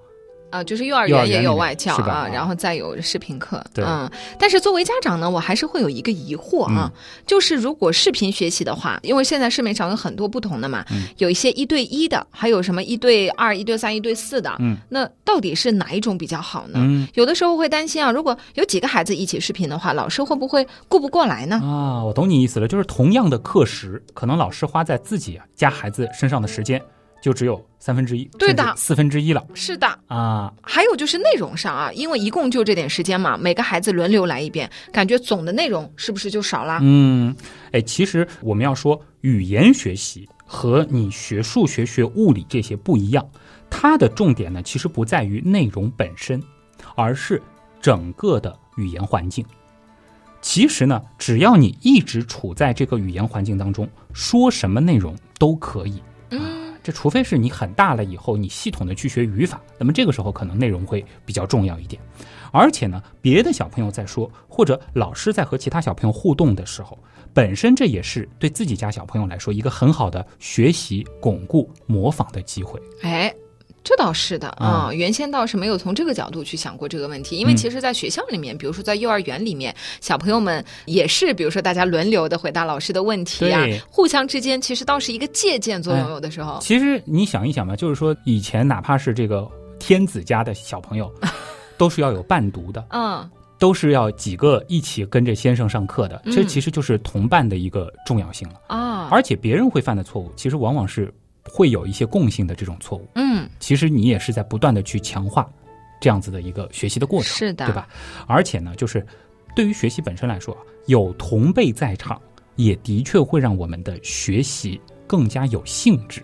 啊，就是幼儿园也有外教啊，然后再有视频课，对嗯，但是作为家长呢，我还是会有一个疑惑啊，就是如果视频学习的话，因为现在市面上有很多不同的嘛，嗯有一些一对一的，还有什么一对二、一对三、一对四的，嗯，那到底是哪一种比较好呢？嗯有的时候会担心啊，如果有几个孩子一起视频的话，老师会不会顾不过来呢？啊，我懂你意思了，就是同样的课时，可能老师花在自己家孩子身上的时间就只有三分之一，对的四分之一了是的，啊。还有就是内容上啊，因为一共就这点时间嘛，每个孩子轮流来一遍，感觉总的内容是不是就少了？嗯，哎，其实我们要说语言学习和你学数学、学物理这些不一样，它的重点呢，其实不在于内容本身，而是整个的语言环境。其实呢，只要你一直处在这个语言环境当中，说什么内容都可以。嗯，这除非是你很大了以后，你系统的去学语法，那么这个时候可能内容会比较重要一点。而且呢，别的小朋友在说，或者老师在和其他小朋友互动的时候，本身这也是对自己家小朋友来说一个很好的学习、巩固、模仿的机会。哎。这倒是的啊。啊、原先倒是没有从这个角度去想过这个问题，因为嗯。其实，在学校里面，比如说在幼儿园里面，小朋友们也是，比如说大家轮流的回答老师的问题啊，互相之间其实倒是一个借鉴作用，哎有的时候。其实你想一想吧，就是说以前哪怕是这个天子家的小朋友，都是要有伴读的，嗯，都是要几个一起跟着先生上课的，这嗯。其实就是同伴的一个重要性了。啊，而且别人会犯的错误，其实往往是会有一些共性的这种错误。嗯，其实你也是在不断的去强化这样子的一个学习的过程，是的对吧？而且呢，就是对于学习本身来说，有同辈在场，也的确会让我们的学习更加有兴致。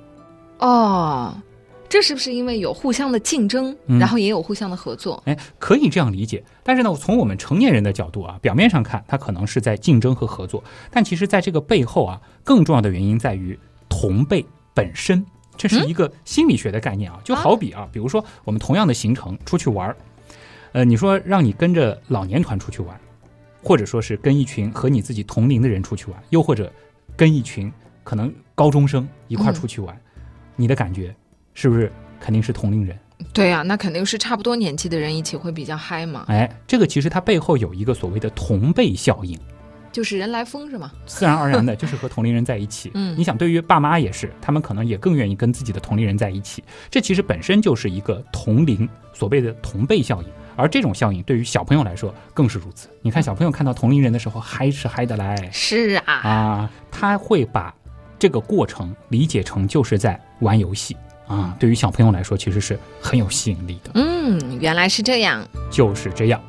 哦，这是不是因为有互相的竞争，嗯然后也有互相的合作？哎，可以这样理解。但是呢，从我们成年人的角度啊，表面上看，它可能是在竞争和合作，但其实在这个背后啊，更重要的原因在于同辈本身。这是一个心理学的概念啊，就好比啊，比如说我们同样的行程出去玩儿，呃，你说让你跟着老年团出去玩，或者说是跟一群和你自己同龄的人出去玩，又或者跟一群可能高中生一块出去玩，你的感觉是不是肯定是同龄人？对呀、那肯定是差不多年纪的人一起会比较嗨嘛，哎，这个其实它背后有一个所谓的同辈效应。就是人来疯是吗？自然而然的就是和同龄人在一起。嗯你想，对于爸妈也是，他们可能也更愿意跟自己的同龄人在一起。这其实本身就是一个同龄所谓的同辈效应，而这种效应对于小朋友来说更是如此。你看，小朋友看到同龄人的时候，嗨是嗨得来是啊，啊，他会把这个过程理解成就是在玩游戏啊。对于小朋友来说，其实是很有吸引力的。嗯，原来是这样。就是这样。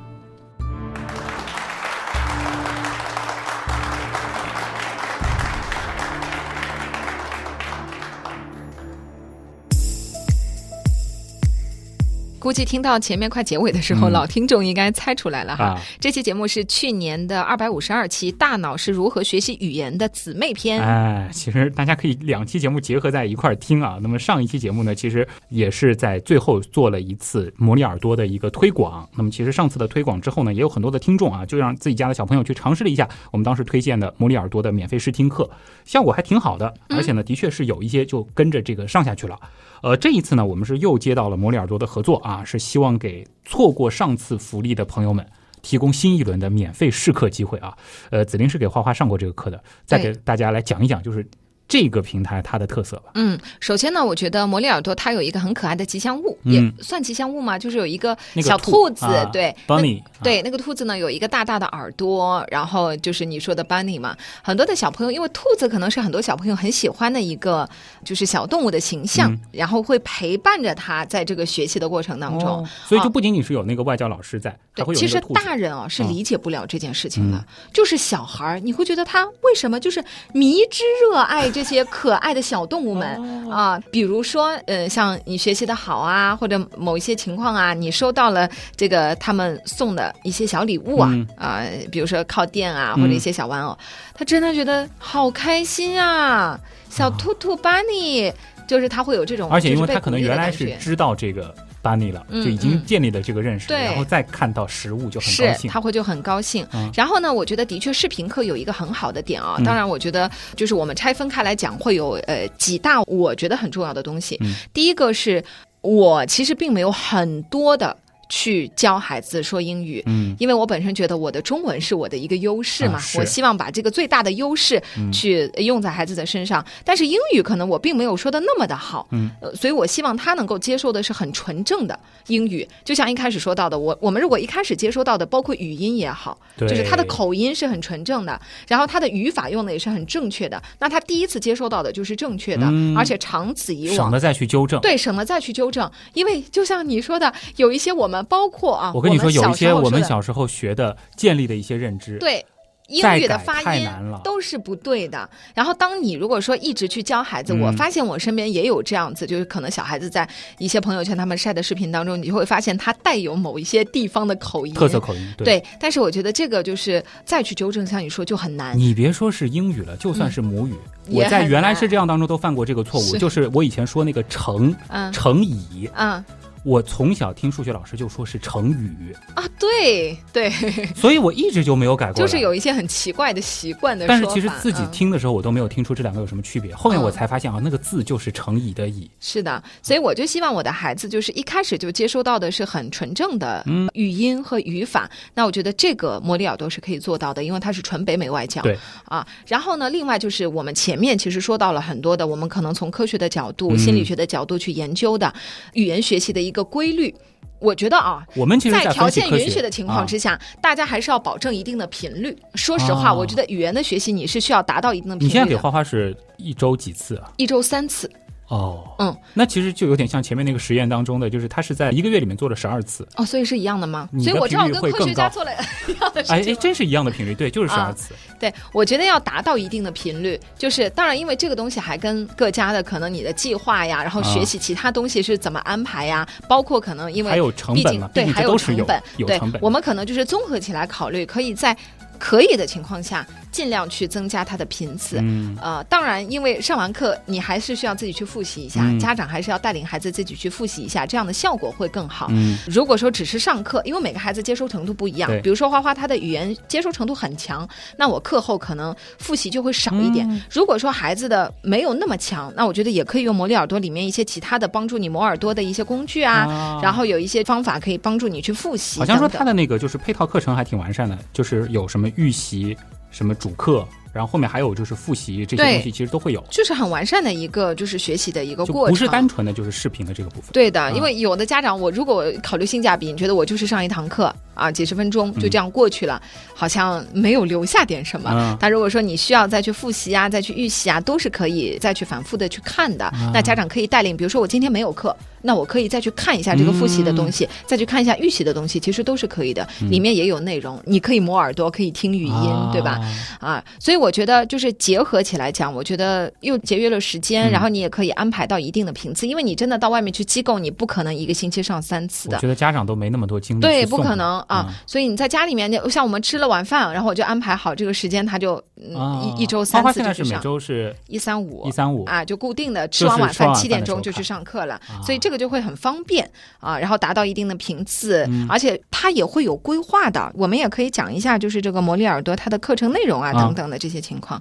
估计听到前面快结尾的时候，嗯老听众应该猜出来了哈。啊这期节目是去年的二百五十二期《大脑是如何学习语言》的姊妹篇。哎，其实大家可以两期节目结合在一块儿听啊。那么上一期节目呢，其实也是在最后做了一次模拟耳朵的一个推广。那么其实上次的推广之后呢，也有很多的听众啊，就让自己家的小朋友去尝试了一下我们当时推荐的模拟耳朵的免费试听课，效果还挺好的，而且呢，的确是有一些就跟着这个上下去了。呃，这一次呢，我们是又接到了模拟耳朵的合作啊，是希望给错过上次福利的朋友们。提供新一轮的免费试课机会啊！呃，子林是给花花上过这个课的，再给大家来讲一讲，就是这个平台它的特色吧。嗯，首先呢，我觉得魔力耳朵它有一个很可爱的吉祥物，嗯。也算吉祥物嘛，就是有一个那个小兔子，啊对，Bunny，对，那个兔子呢有一个大大的耳朵，然后就是你说的 bunny 嘛，很多的小朋友，因为兔子可能是很多小朋友很喜欢的一个就是小动物的形象，嗯。然后会陪伴着他在这个学习的过程当中。哦，所以就不仅仅是有那个外教老师在，对，其实大人啊是嗯。理解不了这件事情的，就是小孩儿，你会觉得他为什么就是迷之热爱这些可爱的小动物们、哦啊？比如说，呃，像你学习的好啊，或者某一些情况啊，你收到了这个他们送的一些小礼物啊，嗯啊，比如说靠垫啊，嗯或者一些小玩偶，他真的觉得好开心啊！小兔兔 bunny，就是他会有这种，而且因为他可能原来是知道这个 Bunny 了，嗯就已经嗯建立了这个认识，对然后再看到实物就很是高兴。他会就很高兴。嗯然后呢，我觉得的确视频课有一个很好的点啊，嗯当然我觉得就是我们拆分开来讲，会有呃几大我觉得很重要的东西。嗯第一个是我其实并没有很多的去教孩子说英语。嗯因为我本身觉得我的中文是我的一个优势嘛，啊我希望把这个最大的优势嗯去用在孩子的身上。但是英语可能我并没有说的那么的好，嗯呃，所以我希望他能够接受的是很纯正的英语。就像一开始说到的，我我们如果一开始接收到的，包括语音也好，对就是他的口音是很纯正的，然后他的语法用的也是很正确的，那他第一次接收到的就是正确的，嗯而且长此以往。省得再去纠正。对，省得再去纠正，因为就像你说的，有一些我们包括啊，我跟你说，有一些我们小时候学的建立的一些认知，对英语的发音太难了都是不对的。然后，当你如果说一直去教孩子，嗯我发现我身边也有这样子，就是可能小孩子在一些朋友圈他们晒的视频当中，你就会发现他带有某一些地方的口音，特色口音。对，对，但是我觉得这个就是再去纠正，像你说就很难。你别说是英语了，就算是母语，我在原来是这样当中都犯过这个错误，是就是我以前说那个乘嗯乘以，嗯我从小听数学老师就说是成语，啊，对对，所以我一直就没有改过。就是有一些很奇怪的习惯的。但是其实自己嗯听的时候，我都没有听出这两个有什么区别。后面我嗯才发现啊，那个字就是成语的以。是的，所以我就希望我的孩子就是一开始就接收到的是很纯正的嗯语音和语法。那我觉得这个莫里尔多是可以做到的，因为它是纯北美外教。对啊，然后呢，另外就是我们前面其实说到了很多的，我们可能从科学的角度、嗯心理学的角度去研究的语言学习的一个规律。我觉得啊，我们其实在条件允许的情况之下，大家还是要保证一定的频率。说实话，哦我觉得语言的学习你是需要达到一定的频率的，你现在给花花是一周几次啊？一周三次。哦，嗯，那其实就有点像前面那个实验当中的，就是他是在一个月里面做了十二次，哦，所以是一样的吗？的所以我知道跟科学家做了一样的事哎哎。真是一样的频率，对，就是十啊二次。对，我觉得要达到一定的频率，就是当然，因为这个东西还跟各家的可能你的计划呀，然后学习其他东西是怎么安排呀，包括可能因为还有成本嘛，对，还有成本，对有成本，我们可能就是综合起来考虑，可以在可以的情况下，尽量去增加它的频次。嗯。呃，当然，因为上完课你还是需要自己去复习一下，嗯。家长还是要带领孩子自己去复习一下，这样的效果会更好。嗯。如果说只是上课，因为每个孩子接收程度不一样，比如说花花他的语言接收程度很强，那我课后可能复习就会少一点。嗯。如果说孩子的没有那么强，那我觉得也可以用魔力耳朵里面一些其他的帮助你磨耳朵的一些工具啊，啊。然后有一些方法可以帮助你去复习好像说等等它的那个就是配套课程还挺完善的，就是有什么预习、什么主课，然后后面还有就是复习这些东西，其实都会有，就是很完善的一个就是学习的一个过程，不是单纯的就是视频的这个部分。对的，啊因为有的家长，我如果考虑性价比，你觉得我就是上一堂课啊，几十分钟嗯就这样过去了，好像没有留下点什么。嗯但如果说你需要再去复习啊，再去预习啊，都是可以再去反复的去看的。啊那家长可以带领，比如说我今天没有课，那我可以再去看一下这个复习的东西，再去看一下预习的东西，其实都是可以的。里面也有内容，你可以磨耳朵，可以听语音，啊对吧？？啊，所以我觉得就是结合起来讲，我觉得又节约了时间，嗯然后你也可以安排到一定的频次，因为你真的到外面去机构，你不可能一个星期上三次的。我觉得家长都没那么多精力对，不可能啊！嗯所以你在家里面，就像我们吃了晚饭，然后我就安排好这个时间，他就一一周花三次就是每周是一三五一三五啊，就固定的吃完晚饭七点钟就去上课了，啊所以这个就会很方便啊，然后达到一定的频次，嗯而且他也会有规划的。我们也可以讲一下，就是这个魔力耳朵它的课程内容啊啊等等的这些情况。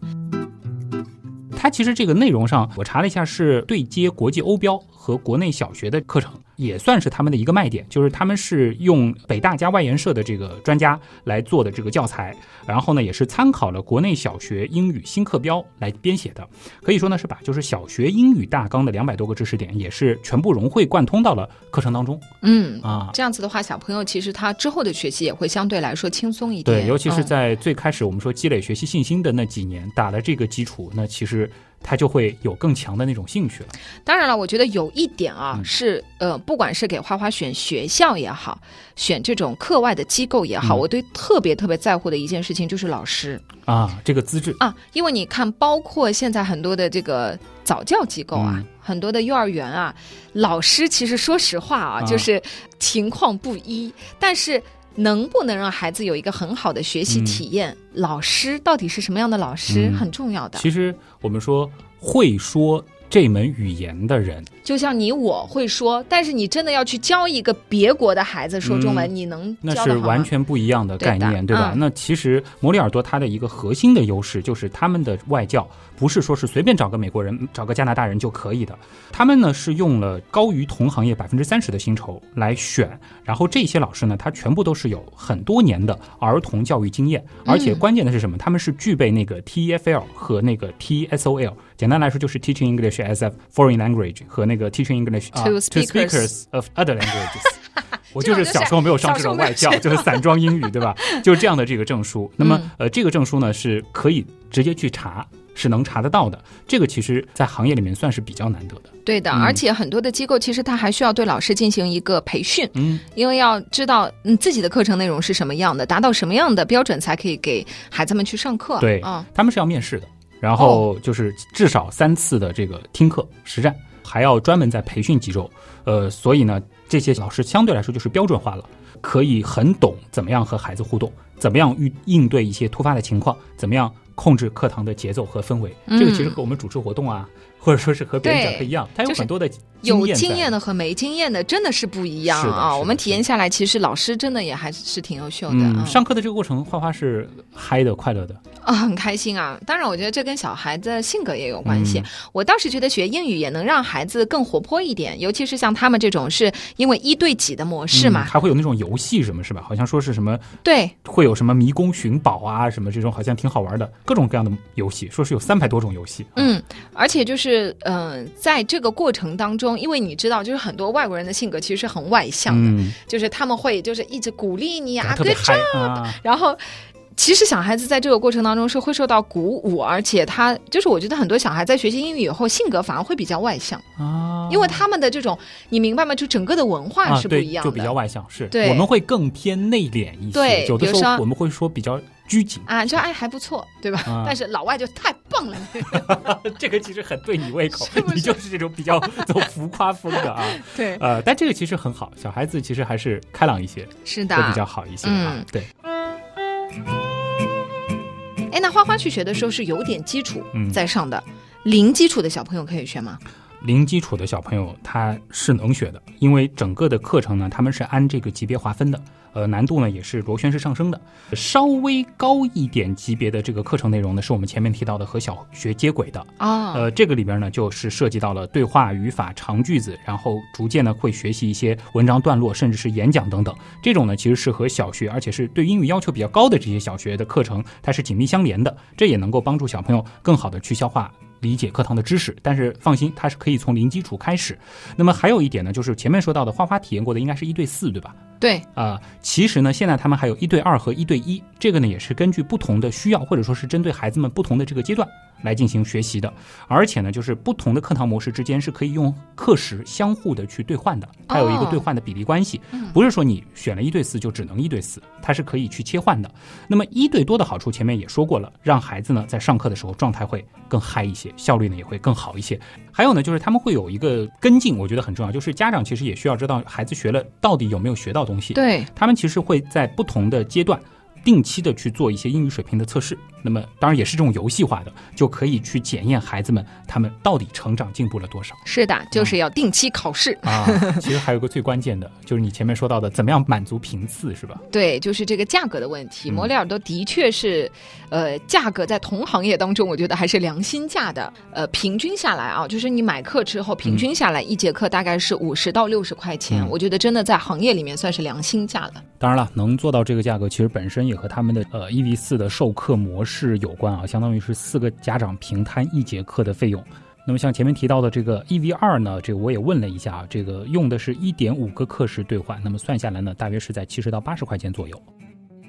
它其实这个内容上，我查了一下，是对接国际欧标和国内小学的课程，也算是他们的一个卖点。就是他们是用北大加外研社的这个专家来做的这个教材，然后呢，也是参考了国内小学英语新课标来编写的。可以说呢，是把就是小学英语大纲的两百多个知识点，也是全部融会贯通到了课程当中嗯。啊。这样子的话，小朋友其实他之后的学习也会相对来说轻松一点。对，尤其是嗯在最开始我们说积累学习信心的那几年，打了这个基础，那其实他就会有更强的那种兴趣了。当然了，我觉得有一点啊，嗯。是呃，不管是给花花选学校也好，选这种课外的机构也好，嗯。我对特别特别在乎的一件事情就是老师。啊，这个资质。啊，因为你看，包括现在很多的这个早教机构啊，嗯。很多的幼儿园啊，老师其实说实话啊，啊。就是情况不一，但是。能不能让孩子有一个很好的学习嗯体验？老师到底是什么样的老师、嗯很重要的。其实我们说会说这门语言的人，就像你我会说，但是你真的要去教一个别国的孩子说中文，嗯你能那是完全不一样的概念，对的吧？嗯。那其实摩里尔多它的一个核心的优势就是他们的外教不是说是随便找个美国人、找个加拿大人就可以的，他们呢是用了高于同行业百分之三十的薪酬来选，然后这些老师呢，他全部都是有很多年的儿童教育经验，而且嗯。关键的是什么？他们是具备那个 TEFL 和那个 TESOL，简单来说就是 Teaching English as a Foreign Language 和那个 Teaching English 啊 To speakers of other languages。我就是小时候没有上这种外教，就是散装英语，对吧？就是这样的这个证书。那么嗯，呃，这个证书呢是可以直接去查，是能查得到的。这个其实，在行业里面算是比较难得的。对的，嗯而且很多的机构其实它还需要对老师进行一个培训，嗯，因为要知道嗯自己的课程内容是什么样的，达到什么样的标准才可以给孩子们去上课。对嗯，他们是要面试的，然哦后就是至少三次的这个听课实战，还要专门在培训几周。呃，所以呢，这些老师相对来说就是标准化了，可以很懂怎么样和孩子互动，怎么样应应对一些突发的情况，怎么样控制课堂的节奏和氛围。嗯这个其实和我们主持活动啊，或者说是和别人讲课一样，它有很多的有经验的和没经验的真的是不一样啊！我们体验下来，其实老师真的也还是挺优秀的。上课的这个过程，花花是嗨的、快乐的。啊，很开心啊！当然，我觉得这跟小孩子性格也有关系。嗯我倒是觉得学英语也能让孩子更活泼一点，尤其是像他们这种是因为一对几的模式嘛。嗯还会有那种游戏什么，是吧？好像说是什么对，会有什么迷宫寻宝啊，什么这种好像挺好玩的，各种各样的游戏，说是有三百多种游戏。嗯，而且就是嗯、呃在这个过程当中，因为你知道，就是很多外国人的性格其实是很外向的，嗯，就是他们会就是一直鼓励你啊，特别 good 嗨啊，然后。其实小孩子在这个过程当中是会受到鼓舞，而且他就是我觉得很多小孩在学习英语以后性格反而会比较外向，啊，因为他们的这种你明白吗？就整个的文化是不一样的，就比较外向，是。对。我们会更偏内敛一些，对有的时候我们会说比较拘谨，啊，就哎还不错，对吧？啊但是老外就太棒了，这个其实很对你胃口是，是 你就是这种比较 走浮夸风的啊，对，呃，但这个其实很好，小孩子其实还是开朗一些，是的，会比较好一些啊嗯，对。哎，那花花去学的时候是有点基础嗯在上的，零基础的小朋友可以学吗？零基础的小朋友他是能学的，因为整个的课程呢，他们是按这个级别划分的，呃，难度呢也是螺旋式上升的。稍微高一点级别的这个课程内容呢，是我们前面提到的和小学接轨的。啊，呃，这个里边呢，就是涉及到了对话、语法、长句子，然后逐渐呢会学习一些文章段落，甚至是演讲等等。这种呢，其实是和小学，而且是对英语要求比较高的这些小学的课程，它是紧密相连的。这也能够帮助小朋友更好的去消化。理解课堂的知识，但是放心，它是可以从零基础开始。那么还有一点呢，就是前面说到的花花体验过的应该是一对四，对吧？对，啊、其实呢，现在他们还有一对二和一对一，这个呢也是根据不同的需要，或者说是针对孩子们不同的这个阶段来进行学习的。而且呢，就是不同的课堂模式之间是可以用课时相互的去兑换的，它有一个哦兑换的比例关系，嗯不是说你选了一对四就只能一对四，它是可以去切换的。那么一对多的好处前面也说过了，让孩子呢在上课的时候状态会更嗨一些，效率呢也会更好一些。还有呢，就是他们会有一个跟进，我觉得很重要，就是家长其实也需要知道孩子学了到底有没有学到东西。对，他们其实会在不同的阶段。定期的去做一些英语水平的测试，那么当然也是这种游戏化的，就可以去检验孩子们他们到底成长进步了多少是的，就是要定期考试。啊。其实还有个最关键的，就是你前面说到的，怎么样满足频次，是吧？对，就是这个价格的问题。嗯摩里尔多的确是，呃，价格在同行业当中，我觉得还是良心价的。呃，平均下来啊，就是你买课之后，平均下来一节课大概是五十到六十块钱，嗯我觉得真的在行业里面算是良心价了。当然了，能做到这个价格，其实本身也和他们的呃一 v 四的授课模式是有关啊，相当于是四个家长平摊一节课的费用。那么像前面提到的这个 E V 二呢，这个我也问了一下啊，这个用的是一点五个课时兑换，那么算下来呢，大约是在七十到八十块钱左右。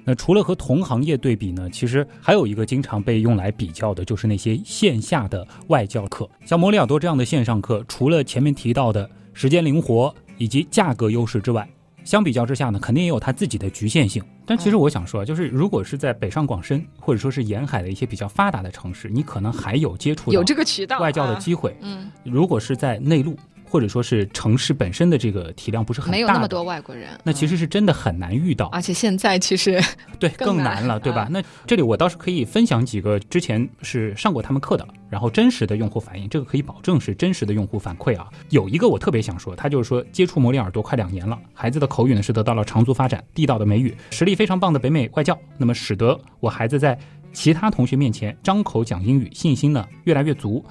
那除了和同行业对比呢，其实还有一个经常被用来比较的，就是那些线下的外教课，像摩里尔多这样的线上课，除了前面提到的时间灵活以及价格优势之外，相比较之下呢，肯定也有它自己的局限性。但其实我想说啊，就是如果是在北上广深或者说是沿海的一些比较发达的城市，你可能还有接触有这个渠道外教的啊机会。嗯，如果是在内陆或者说是城市本身的这个体量不是很大，没有那么多外国人。那其嗯实是真的很难遇到。而且现在其实 对，更难了，对吧？啊那这里我倒是可以分享几个之前是上过他们课的，然后真实的用户反应，这个可以保证是真实的用户反馈啊。有一个我特别想说，他就是说接触摩里耳朵快两年了，孩子的口语呢是得到了长足发展，地道的美语，实力非常棒的北美外教，那么使得我孩子在其他同学面前张口讲英语，信心呢越来越足。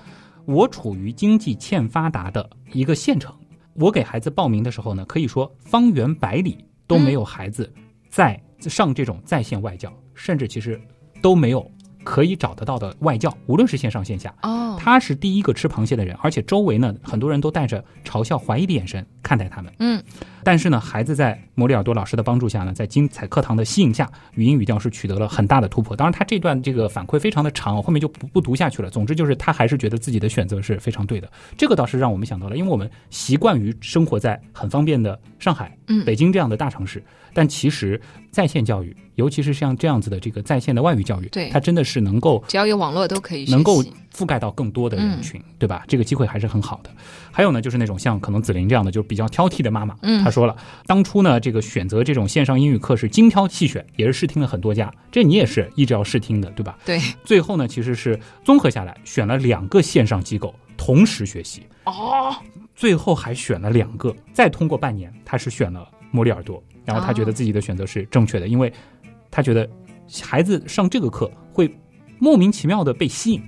我处于经济欠发达的一个县城，我给孩子报名的时候呢，可以说方圆百里都没有孩子在上这种在线外教，甚至其实都没有可以找得到的外教，无论是线上线下。哦，他是第一个吃螃蟹的人，而且周围呢很多人都带着嘲笑、怀疑的眼神看待他们。嗯，但是呢，孩子在摩里尔多老师的帮助下呢，在精彩课堂的吸引下，语音语调是取得了很大的突破。当然，他这段这个反馈非常的长，我后面就不不读下去了。总之就是他还是觉得自己的选择是非常对的。这个倒是让我们想到了，因为我们习惯于生活在很方便的上海、嗯北京这样的大城市，但其实在线教育，尤其是像这样子的这个在线的外语教育，对它真的是能够只要有网络都可以能够覆盖到更多的人群，对吧？这个机会还是很好的。还有呢，就是那种像可能紫菱这样的，就是比较挑剔的妈妈，嗯。她说了，当初呢，这个选择这种线上英语课是精挑细选，也是试听了很多家，这你也是一直要试听的，对吧？对。最后呢，其实是综合下来选了两个线上机构同时学习，哦，最后还选了两个，再通过半年，他是选了摩里尔多，然后他觉得自己的选择是正确的，因为他觉得孩子上这个课会莫名其妙的被吸引，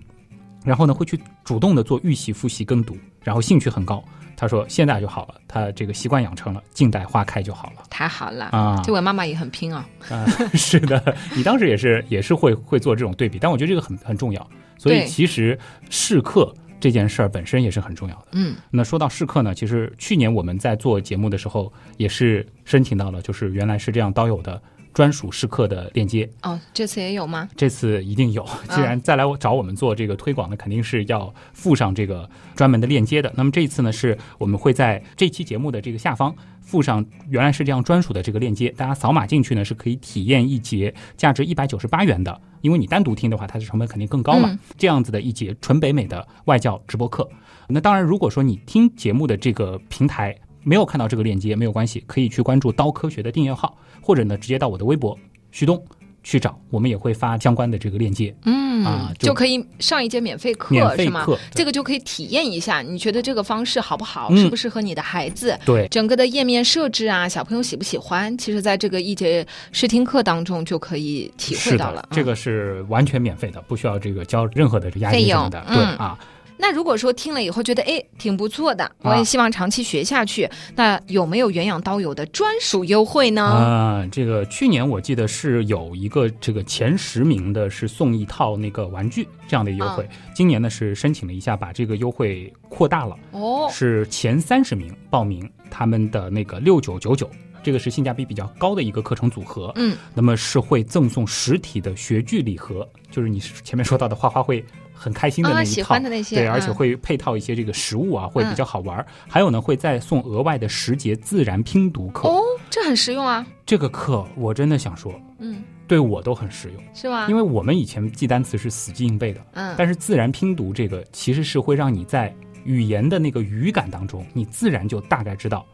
然后呢会去主动的做预习、复习、跟读，然后兴趣很高。他说现在就好了，他这个习惯养成了，静待花开就好了太好了。啊。这位妈妈也很拼啊，啊，是的，你当时也是也是会会做这种对比，但我觉得这个很很重要。所以其实试课这件事儿本身也是很重要的。嗯，那说到试课呢，其实去年我们在做节目的时候，也是申请到了，就是原来是这样刀友的专属试课的链接，哦，这次也有吗？这次一定有。既然再来我找我们做这个推广的，肯定是要附上这个专门的链接的。那么这一次呢，是我们会在这期节目的这个下方附上原来是这样专属的这个链接，大家扫码进去呢是可以体验一节价值一百九十八元的，因为你单独听的话，它的成本肯定更高嘛。嗯这样子的一节纯北美的外教直播课。那当然，如果说你听节目的这个平台没有看到这个链接，没有关系，可以去关注刀科学的订阅号，或者呢直接到我的微博徐东去找，我们也会发相关的这个链接，嗯啊就就可以上一节免费课是吗？这个就可以体验一下，你觉得这个方式好不好？嗯适不适合你的孩子？对整个的页面设置啊，小朋友喜不喜欢？其实，在这个一节试听课当中就可以体会到了的。，这嗯个是完全免费的，不需要这个交任何的押费用金什么的。对嗯啊，那如果说听了以后觉得哎挺不错的，我啊也希望长期学下去，那有没有原养刀友的专属优惠呢？啊，这个去年我记得是有一个这个前十名的是送一套那个玩具这样的优惠，今年呢是申请了一下，把这个优惠扩大了，哦，是前三十名报名他们的那个六九九九。这个是性价比比较高的一个课程组合，嗯，那么是会赠送实体的学具礼盒，就是你前面说到的花花会很开心的那啊，一套，喜欢的那些，对，而且嗯会配套一些这个食物啊，会比较好玩儿。还有呢，会再送额外的十节自然拼读课。哦，这很实用啊，这个课我真的想说，嗯，对我都很实用，是吗？因为我们以前记单词是死记硬背的，嗯，但是自然拼读这个其实是会让你在语言的那个语感当中，你自然就大概知道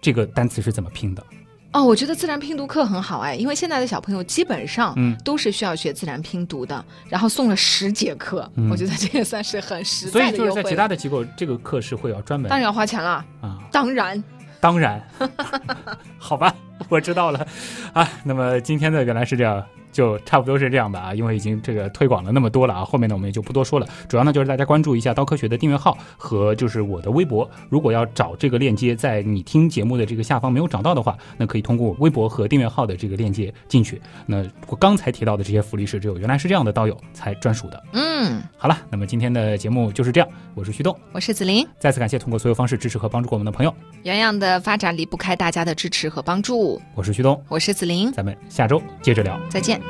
这个单词是怎么拼的。哦，我觉得自然拼读课很好哎，因为现在的小朋友基本上嗯都是需要学自然拼读的，然后送了十节课，嗯 我觉得这也算是很实在的优惠。就是在其他的机构，这个课是会要专门当然要花钱了，啊，当然，当然，好吧，我知道了啊。那么今天的原来是这样，就差不多是这样吧啊，因为已经这个推广了那么多了啊，后面呢我们也就不多说了。主要呢就是大家关注一下刀科学的订阅号和就是我的微博。如果要找这个链接，在你听节目的这个下方没有找到的话，那可以通过微博和订阅号的这个链接进去。那我刚才提到的这些福利是只有原来是这样的刀友才专属的。嗯，好了，那么今天的节目就是这样，我是旭东，我是子林，再次感谢通过所有方式支持和帮助过我们的朋友，洋洋的发展离不开大家的支持和帮助。我是旭东，我是子琳，咱们下周接着聊。再见。